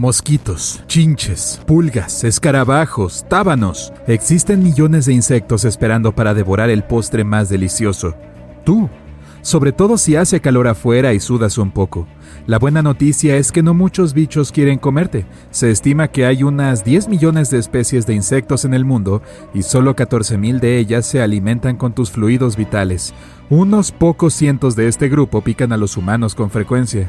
Mosquitos, chinches, pulgas, escarabajos, tábanos. Existen millones de insectos esperando para devorar el postre más delicioso. Tú sobre todo si hace calor afuera y sudas un poco. La buena noticia es que no muchos bichos quieren comerte. Se estima que hay unas 10 millones de especies de insectos en el mundo y solo 14 mil de ellas se alimentan con tus fluidos vitales. Unos pocos cientos de este grupo pican a los humanos con frecuencia.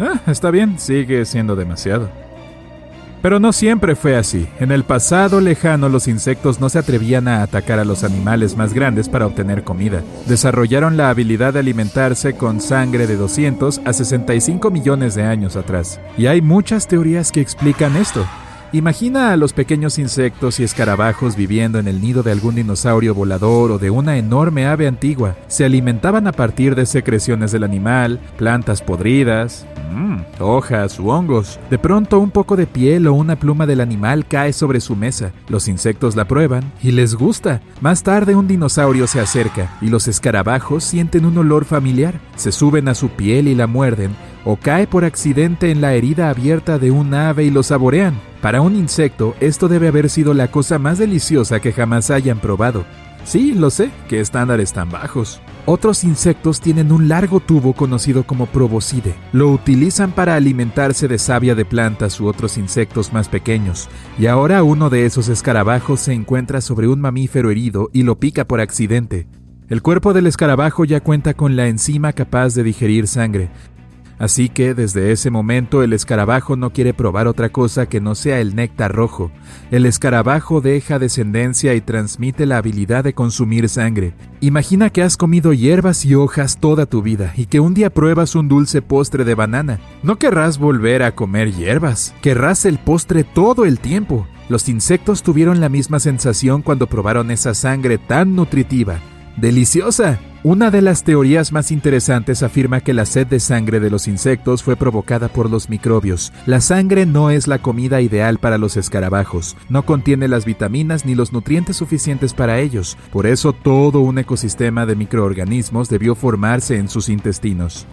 Ah, está bien, sigue siendo demasiado. Pero no siempre fue así. En el pasado lejano los insectos no se atrevían a atacar a los animales más grandes para obtener comida. Desarrollaron la habilidad de alimentarse con sangre de 200 a 65 millones de años atrás. Y hay muchas teorías que explican esto. Imagina a los pequeños insectos y escarabajos viviendo en el nido de algún dinosaurio volador o de una enorme ave antigua. Se alimentaban a partir de secreciones del animal, plantas podridas, mmm, hojas u hongos. De pronto un poco de piel o una pluma del animal cae sobre su mesa. Los insectos la prueban y les gusta. Más tarde un dinosaurio se acerca y los escarabajos sienten un olor familiar. Se suben a su piel y la muerden o cae por accidente en la herida abierta de un ave y lo saborean. Para un insecto, esto debe haber sido la cosa más deliciosa que jamás hayan probado. Sí, lo sé, qué estándares tan bajos. Otros insectos tienen un largo tubo conocido como proboscide. Lo utilizan para alimentarse de savia de plantas u otros insectos más pequeños. Y ahora uno de esos escarabajos se encuentra sobre un mamífero herido y lo pica por accidente. El cuerpo del escarabajo ya cuenta con la enzima capaz de digerir sangre, Así que desde ese momento el escarabajo no quiere probar otra cosa que no sea el néctar rojo. El escarabajo deja descendencia y transmite la habilidad de consumir sangre. Imagina que has comido hierbas y hojas toda tu vida y que un día pruebas un dulce postre de banana. No querrás volver a comer hierbas, querrás el postre todo el tiempo. Los insectos tuvieron la misma sensación cuando probaron esa sangre tan nutritiva. ¡Deliciosa! Una de las teorías más interesantes afirma que la sed de sangre de los insectos fue provocada por los microbios. La sangre no es la comida ideal para los escarabajos, no contiene las vitaminas ni los nutrientes suficientes para ellos, por eso todo un ecosistema de microorganismos debió formarse en sus intestinos.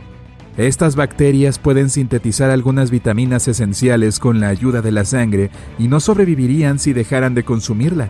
Estas bacterias pueden sintetizar algunas vitaminas esenciales con la ayuda de la sangre y no sobrevivirían si dejaran de consumirla.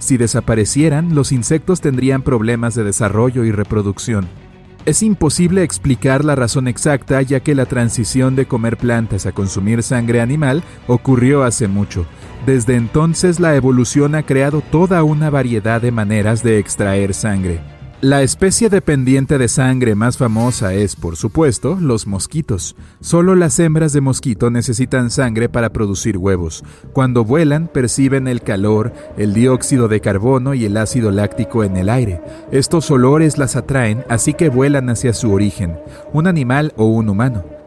Si desaparecieran, los insectos tendrían problemas de desarrollo y reproducción. Es imposible explicar la razón exacta ya que la transición de comer plantas a consumir sangre animal ocurrió hace mucho. Desde entonces la evolución ha creado toda una variedad de maneras de extraer sangre. La especie dependiente de sangre más famosa es, por supuesto, los mosquitos. Solo las hembras de mosquito necesitan sangre para producir huevos. Cuando vuelan, perciben el calor, el dióxido de carbono y el ácido láctico en el aire. Estos olores las atraen, así que vuelan hacia su origen, un animal o un humano.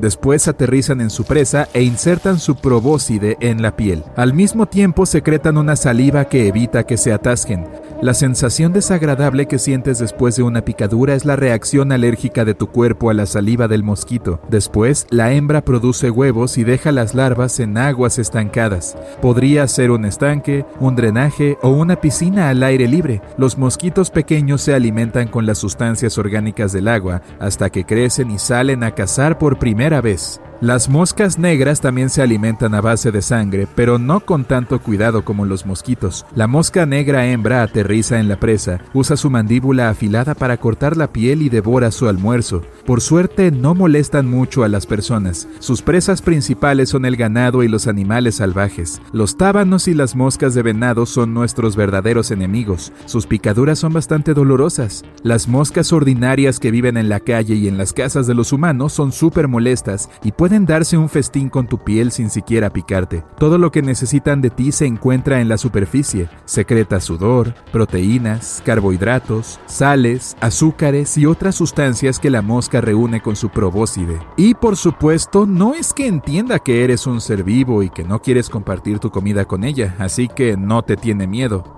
Después aterrizan en su presa e insertan su probóscide en la piel. Al mismo tiempo secretan una saliva que evita que se atasquen. La sensación desagradable que sientes después de una picadura es la reacción alérgica de tu cuerpo a la saliva del mosquito. Después, la hembra produce huevos y deja las larvas en aguas estancadas. Podría ser un estanque, un drenaje o una piscina al aire libre. Los mosquitos pequeños se alimentan con las sustancias orgánicas del agua hasta que crecen y salen a cazar por primera vez. Las moscas negras también se alimentan a base de sangre, pero no con tanto cuidado como los mosquitos. La mosca negra hembra aterriza en la presa, usa su mandíbula afilada para cortar la piel y devora su almuerzo. Por suerte no molestan mucho a las personas. Sus presas principales son el ganado y los animales salvajes. Los tábanos y las moscas de venado son nuestros verdaderos enemigos. Sus picaduras son bastante dolorosas. Las moscas ordinarias que viven en la calle y en las casas de los humanos son súper molestas y pueden pueden darse un festín con tu piel sin siquiera picarte. Todo lo que necesitan de ti se encuentra en la superficie. Secreta sudor, proteínas, carbohidratos, sales, azúcares y otras sustancias que la mosca reúne con su probóscide. Y por supuesto, no es que entienda que eres un ser vivo y que no quieres compartir tu comida con ella, así que no te tiene miedo.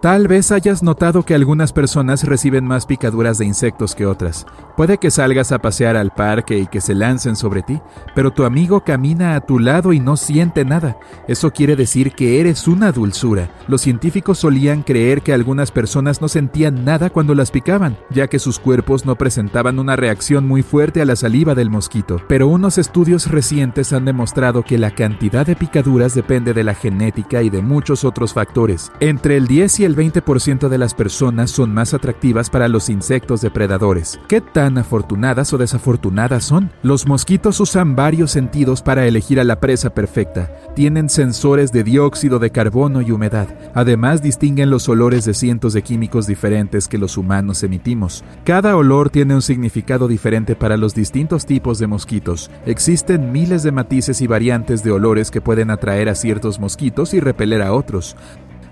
Tal vez hayas notado que algunas personas reciben más picaduras de insectos que otras. Puede que salgas a pasear al parque y que se lancen sobre ti, pero tu amigo camina a tu lado y no siente nada. Eso quiere decir que eres una dulzura. Los científicos solían creer que algunas personas no sentían nada cuando las picaban, ya que sus cuerpos no presentaban una reacción muy fuerte a la saliva del mosquito. Pero unos estudios recientes han demostrado que la cantidad de picaduras depende de la genética y de muchos otros factores. Entre el 10 y el 20% de las personas son más atractivas para los insectos depredadores. ¿Qué tan afortunadas o desafortunadas son. Los mosquitos usan varios sentidos para elegir a la presa perfecta. Tienen sensores de dióxido de carbono y humedad. Además, distinguen los olores de cientos de químicos diferentes que los humanos emitimos. Cada olor tiene un significado diferente para los distintos tipos de mosquitos. Existen miles de matices y variantes de olores que pueden atraer a ciertos mosquitos y repeler a otros.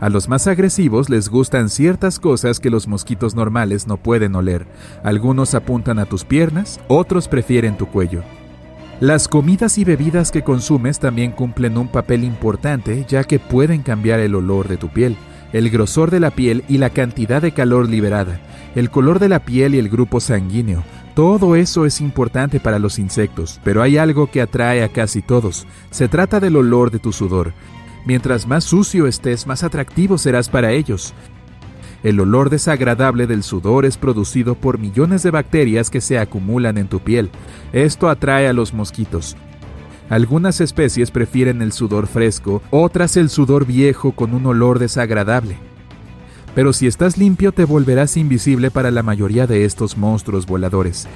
A los más agresivos les gustan ciertas cosas que los mosquitos normales no pueden oler. Algunos apuntan a tus piernas, otros prefieren tu cuello. Las comidas y bebidas que consumes también cumplen un papel importante ya que pueden cambiar el olor de tu piel, el grosor de la piel y la cantidad de calor liberada, el color de la piel y el grupo sanguíneo. Todo eso es importante para los insectos, pero hay algo que atrae a casi todos. Se trata del olor de tu sudor. Mientras más sucio estés, más atractivo serás para ellos. El olor desagradable del sudor es producido por millones de bacterias que se acumulan en tu piel. Esto atrae a los mosquitos. Algunas especies prefieren el sudor fresco, otras el sudor viejo con un olor desagradable. Pero si estás limpio te volverás invisible para la mayoría de estos monstruos voladores.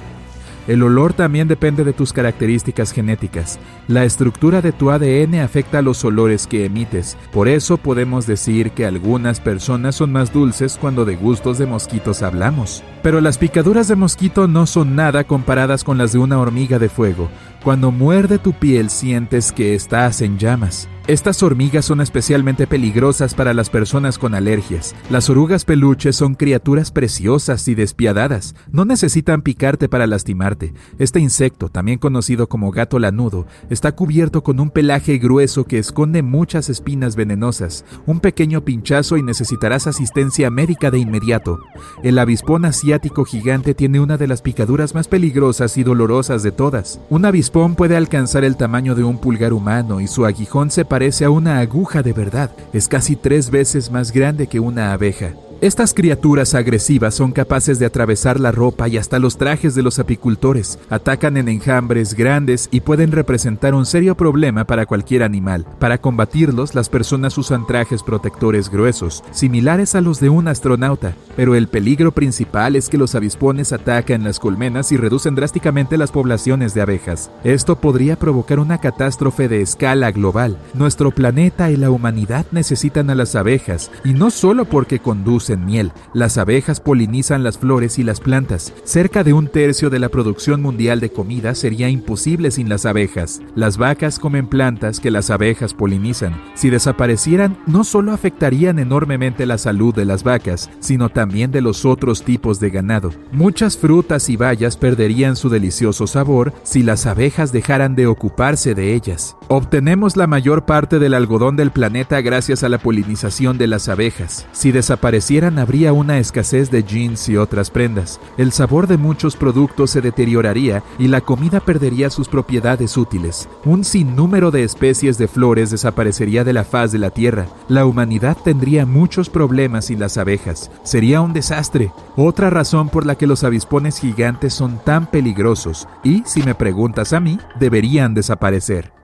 El olor también depende de tus características genéticas. La estructura de tu ADN afecta a los olores que emites. Por eso podemos decir que algunas personas son más dulces cuando de gustos de mosquitos hablamos. Pero las picaduras de mosquito no son nada comparadas con las de una hormiga de fuego. Cuando muerde tu piel sientes que estás en llamas. Estas hormigas son especialmente peligrosas para las personas con alergias. Las orugas peluches son criaturas preciosas y despiadadas. No necesitan picarte para lastimarte. Este insecto, también conocido como gato lanudo, está cubierto con un pelaje grueso que esconde muchas espinas venenosas. Un pequeño pinchazo y necesitarás asistencia médica de inmediato. El avispón asiático gigante tiene una de las picaduras más peligrosas y dolorosas de todas. Un avispón puede alcanzar el tamaño de un pulgar humano y su aguijón se parece a una aguja de verdad. Es casi tres veces más grande que una abeja. Estas criaturas agresivas son capaces de atravesar la ropa y hasta los trajes de los apicultores, atacan en enjambres grandes y pueden representar un serio problema para cualquier animal. Para combatirlos, las personas usan trajes protectores gruesos, similares a los de un astronauta, pero el peligro principal es que los avispones atacan las colmenas y reducen drásticamente las poblaciones de abejas. Esto podría provocar una catástrofe de escala global. Nuestro planeta y la humanidad necesitan a las abejas, y no solo porque conducen miel. Las abejas polinizan las flores y las plantas. Cerca de un tercio de la producción mundial de comida sería imposible sin las abejas. Las vacas comen plantas que las abejas polinizan. Si desaparecieran, no solo afectarían enormemente la salud de las vacas, sino también de los otros tipos de ganado. Muchas frutas y bayas perderían su delicioso sabor si las abejas dejaran de ocuparse de ellas. Obtenemos la mayor parte del algodón del planeta gracias a la polinización de las abejas. Si desaparecieran habría una escasez de jeans y otras prendas, el sabor de muchos productos se deterioraría y la comida perdería sus propiedades útiles. Un sinnúmero de especies de flores desaparecería de la faz de la Tierra. La humanidad tendría muchos problemas sin las abejas. Sería un desastre. Otra razón por la que los avispones gigantes son tan peligrosos y, si me preguntas a mí, deberían desaparecer.